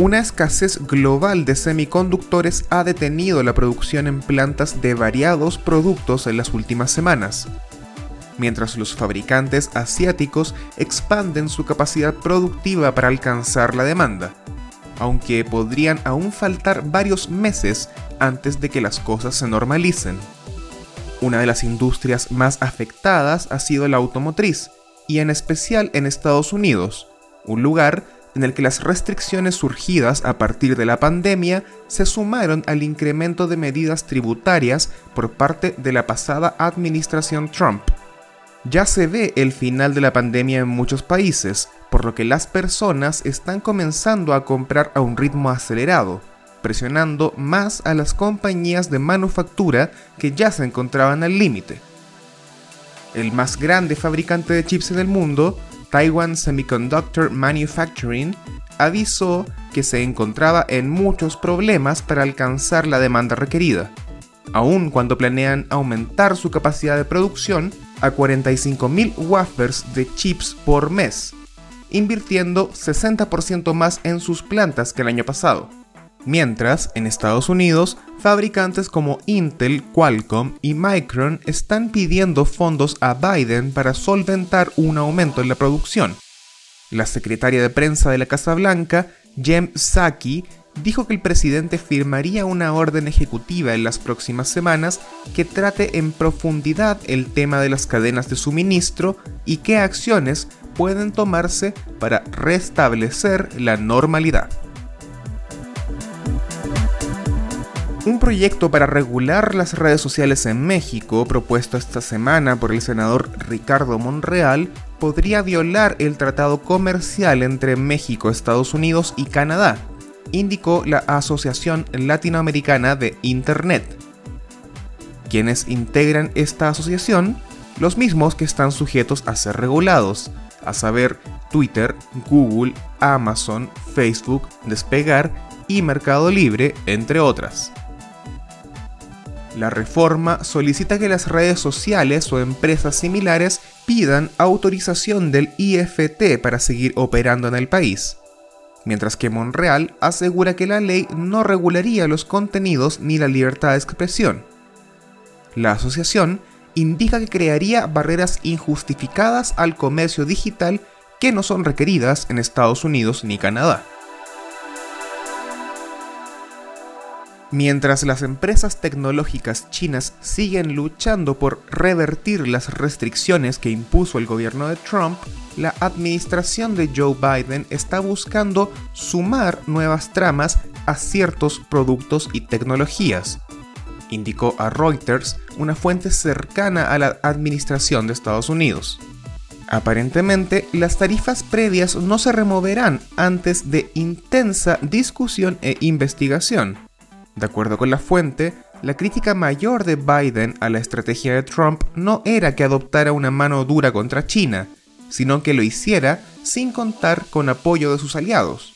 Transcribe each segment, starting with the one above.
Una escasez global de semiconductores ha detenido la producción en plantas de variados productos en las últimas semanas, mientras los fabricantes asiáticos expanden su capacidad productiva para alcanzar la demanda, aunque podrían aún faltar varios meses antes de que las cosas se normalicen. Una de las industrias más afectadas ha sido la automotriz, y en especial en Estados Unidos, un lugar en el que las restricciones surgidas a partir de la pandemia se sumaron al incremento de medidas tributarias por parte de la pasada administración Trump. Ya se ve el final de la pandemia en muchos países, por lo que las personas están comenzando a comprar a un ritmo acelerado, presionando más a las compañías de manufactura que ya se encontraban al límite. El más grande fabricante de chips en el mundo, Taiwan Semiconductor Manufacturing avisó que se encontraba en muchos problemas para alcanzar la demanda requerida, aun cuando planean aumentar su capacidad de producción a 45.000 wafers de chips por mes, invirtiendo 60% más en sus plantas que el año pasado. Mientras, en Estados Unidos, fabricantes como Intel, Qualcomm y Micron están pidiendo fondos a Biden para solventar un aumento en la producción. La secretaria de prensa de la Casa Blanca, Jem Psaki, dijo que el presidente firmaría una orden ejecutiva en las próximas semanas que trate en profundidad el tema de las cadenas de suministro y qué acciones pueden tomarse para restablecer la normalidad. Un proyecto para regular las redes sociales en México, propuesto esta semana por el senador Ricardo Monreal, podría violar el tratado comercial entre México, Estados Unidos y Canadá, indicó la Asociación Latinoamericana de Internet. Quienes integran esta asociación, los mismos que están sujetos a ser regulados, a saber Twitter, Google, Amazon, Facebook, Despegar y Mercado Libre, entre otras. La reforma solicita que las redes sociales o empresas similares pidan autorización del IFT para seguir operando en el país, mientras que Monreal asegura que la ley no regularía los contenidos ni la libertad de expresión. La asociación indica que crearía barreras injustificadas al comercio digital que no son requeridas en Estados Unidos ni Canadá. Mientras las empresas tecnológicas chinas siguen luchando por revertir las restricciones que impuso el gobierno de Trump, la administración de Joe Biden está buscando sumar nuevas tramas a ciertos productos y tecnologías, indicó a Reuters una fuente cercana a la administración de Estados Unidos. Aparentemente, las tarifas previas no se removerán antes de intensa discusión e investigación de acuerdo con la fuente, la crítica mayor de Biden a la estrategia de Trump no era que adoptara una mano dura contra China, sino que lo hiciera sin contar con apoyo de sus aliados.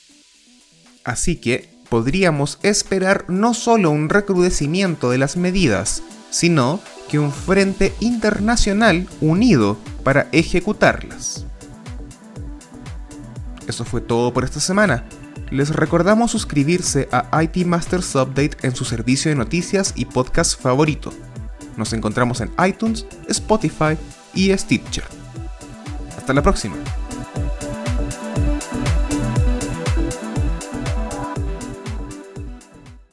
Así que podríamos esperar no solo un recrudecimiento de las medidas, sino que un frente internacional unido para ejecutarlas. Eso fue todo por esta semana les recordamos suscribirse a IT Masters Update en su servicio de noticias y podcast favorito. Nos encontramos en iTunes, Spotify y Stitcher. Hasta la próxima.